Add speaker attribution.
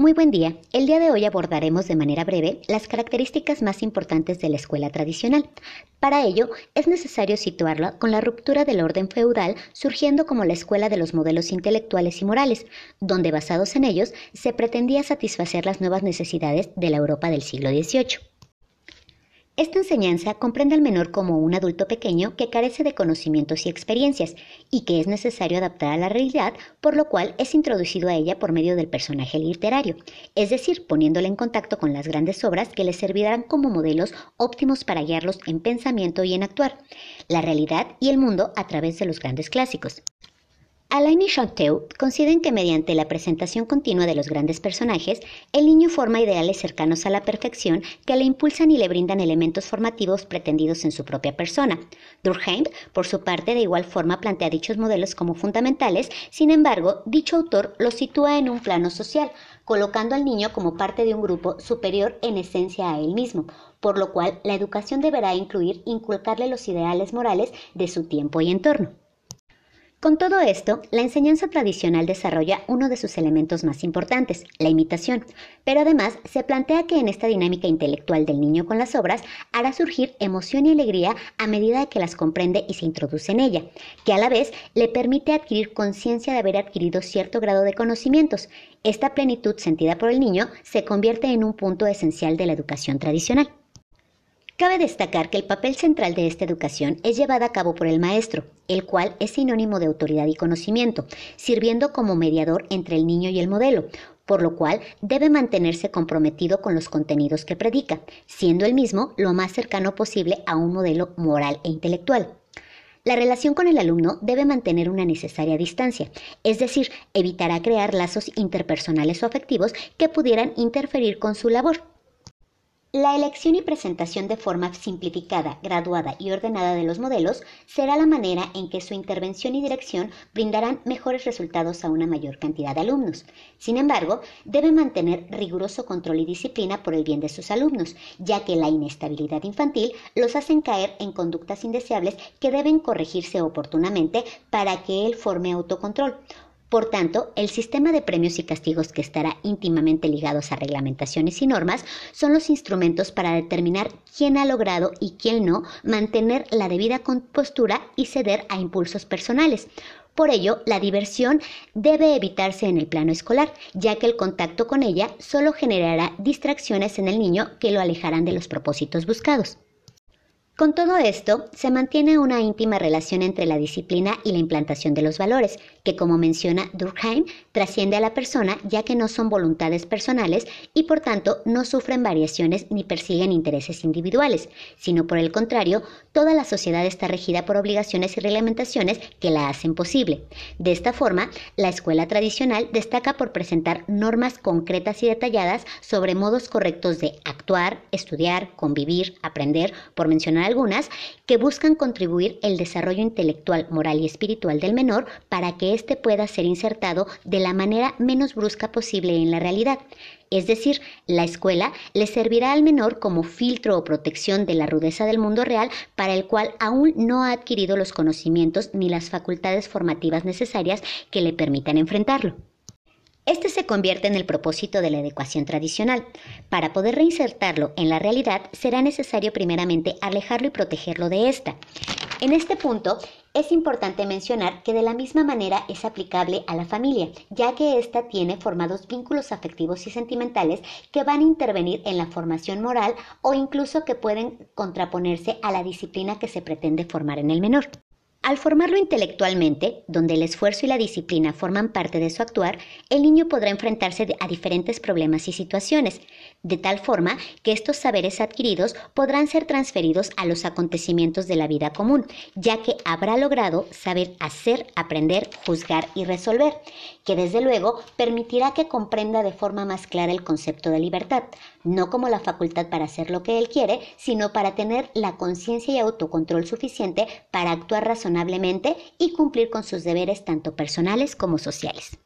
Speaker 1: Muy buen día. El día de hoy abordaremos de manera breve las características más importantes de la escuela tradicional. Para ello, es necesario situarla con la ruptura del orden feudal surgiendo como la escuela de los modelos intelectuales y morales, donde basados en ellos se pretendía satisfacer las nuevas necesidades de la Europa del siglo XVIII. Esta enseñanza comprende al menor como un adulto pequeño que carece de conocimientos y experiencias y que es necesario adaptar a la realidad, por lo cual es introducido a ella por medio del personaje literario, es decir, poniéndole en contacto con las grandes obras que le servirán como modelos óptimos para guiarlos en pensamiento y en actuar, la realidad y el mundo a través de los grandes clásicos. Alain y Chanteau consideran que mediante la presentación continua de los grandes personajes, el niño forma ideales cercanos a la perfección que le impulsan y le brindan elementos formativos pretendidos en su propia persona. Durkheim, por su parte, de igual forma plantea dichos modelos como fundamentales, sin embargo, dicho autor los sitúa en un plano social, colocando al niño como parte de un grupo superior en esencia a él mismo, por lo cual la educación deberá incluir inculcarle los ideales morales de su tiempo y entorno. Con todo esto, la enseñanza tradicional desarrolla uno de sus elementos más importantes, la imitación, pero además se plantea que en esta dinámica intelectual del niño con las obras hará surgir emoción y alegría a medida que las comprende y se introduce en ella, que a la vez le permite adquirir conciencia de haber adquirido cierto grado de conocimientos. Esta plenitud sentida por el niño se convierte en un punto esencial de la educación tradicional. Cabe destacar que el papel central de esta educación es llevada a cabo por el maestro, el cual es sinónimo de autoridad y conocimiento, sirviendo como mediador entre el niño y el modelo, por lo cual debe mantenerse comprometido con los contenidos que predica, siendo el mismo lo más cercano posible a un modelo moral e intelectual. La relación con el alumno debe mantener una necesaria distancia, es decir, evitará crear lazos interpersonales o afectivos que pudieran interferir con su labor. La elección y presentación de forma simplificada, graduada y ordenada de los modelos será la manera en que su intervención y dirección brindarán mejores resultados a una mayor cantidad de alumnos. Sin embargo, debe mantener riguroso control y disciplina por el bien de sus alumnos, ya que la inestabilidad infantil los hacen caer en conductas indeseables que deben corregirse oportunamente para que él forme autocontrol. Por tanto, el sistema de premios y castigos que estará íntimamente ligados a reglamentaciones y normas son los instrumentos para determinar quién ha logrado y quién no mantener la debida compostura y ceder a impulsos personales. Por ello, la diversión debe evitarse en el plano escolar, ya que el contacto con ella solo generará distracciones en el niño que lo alejarán de los propósitos buscados. Con todo esto, se mantiene una íntima relación entre la disciplina y la implantación de los valores, que como menciona Durkheim, trasciende a la persona ya que no son voluntades personales y por tanto no sufren variaciones ni persiguen intereses individuales, sino por el contrario, toda la sociedad está regida por obligaciones y reglamentaciones que la hacen posible. De esta forma, la escuela tradicional destaca por presentar normas concretas y detalladas sobre modos correctos de actuar, estudiar, convivir, aprender, por mencionar algunas, que buscan contribuir el desarrollo intelectual, moral y espiritual del menor para que éste pueda ser insertado de la manera menos brusca posible en la realidad. Es decir, la escuela le servirá al menor como filtro o protección de la rudeza del mundo real para el cual aún no ha adquirido los conocimientos ni las facultades formativas necesarias que le permitan enfrentarlo. Este se convierte en el propósito de la adecuación tradicional. Para poder reinsertarlo en la realidad será necesario primeramente alejarlo y protegerlo de esta. En este punto es importante mencionar que de la misma manera es aplicable a la familia, ya que ésta tiene formados vínculos afectivos y sentimentales que van a intervenir en la formación moral o incluso que pueden contraponerse a la disciplina que se pretende formar en el menor. Al formarlo intelectualmente, donde el esfuerzo y la disciplina forman parte de su actuar, el niño podrá enfrentarse a diferentes problemas y situaciones, de tal forma que estos saberes adquiridos podrán ser transferidos a los acontecimientos de la vida común, ya que habrá logrado saber hacer, aprender, juzgar y resolver, que desde luego permitirá que comprenda de forma más clara el concepto de libertad, no como la facultad para hacer lo que él quiere, sino para tener la conciencia y autocontrol suficiente para actuar y cumplir con sus deberes tanto personales como sociales.